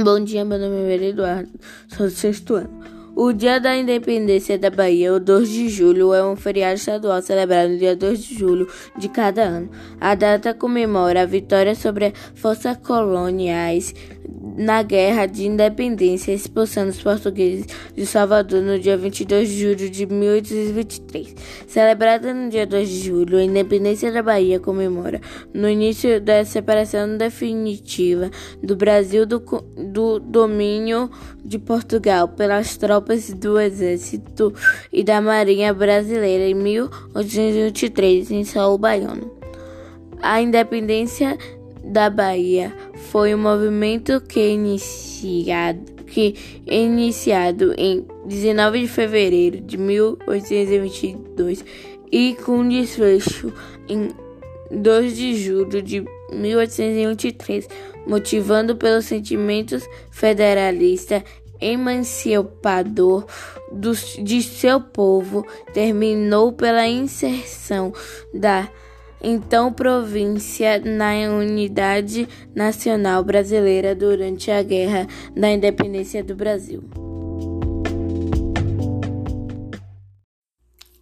Bom dia, meu nome é Eduardo, sou do sexto ano. O Dia da Independência da Bahia, o 2 de julho, é um feriado estadual celebrado no dia 2 de julho de cada ano. A data comemora a vitória sobre as forças coloniais na Guerra de Independência, expulsando os portugueses de Salvador no dia 22 de julho de 1823. Celebrada no dia 2 de julho, a independência da Bahia comemora no início da separação definitiva do Brasil do, do domínio de Portugal pelas tropas do Exército e da Marinha Brasileira em 1823 em São Baiano. A independência da Bahia. Foi um movimento que iniciado, que iniciado em 19 de fevereiro de 1822 e com desfecho em 2 de julho de 1823, motivando pelos sentimentos federalista emancipador do, de seu povo, terminou pela inserção da então província na unidade nacional brasileira durante a Guerra da Independência do Brasil.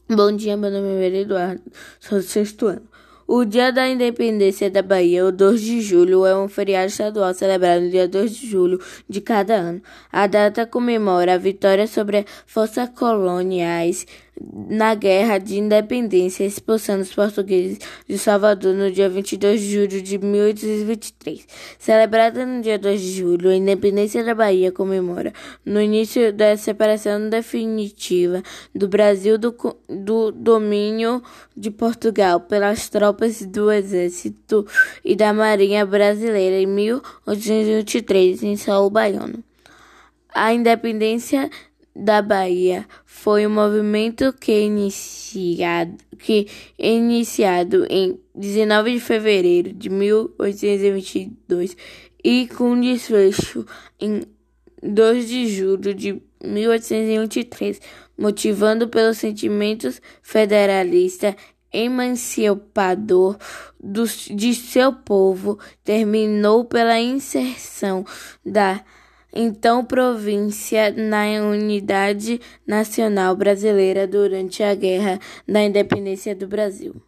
Bom dia, meu nome é Eduardo, sou do sexto ano. O Dia da Independência da Bahia, o 2 de julho, é um feriado estadual celebrado no dia 2 de julho de cada ano. A data comemora a vitória sobre as forças coloniais na Guerra de Independência, expulsando os portugueses de Salvador no dia 22 de julho de 1823. Celebrada no dia 2 de julho, a independência da Bahia comemora no início da separação definitiva do Brasil do, do domínio de Portugal pelas tropas do Exército e da Marinha Brasileira em 1823 em São Baiano. A independência da Bahia. Foi um movimento que iniciado, que iniciado em 19 de fevereiro de 1822 e com desfecho em 2 de julho de 1823, motivando pelos sentimentos federalista emancipador do, de seu povo, terminou pela inserção da então província na unidade nacional brasileira durante a Guerra da Independência do Brasil.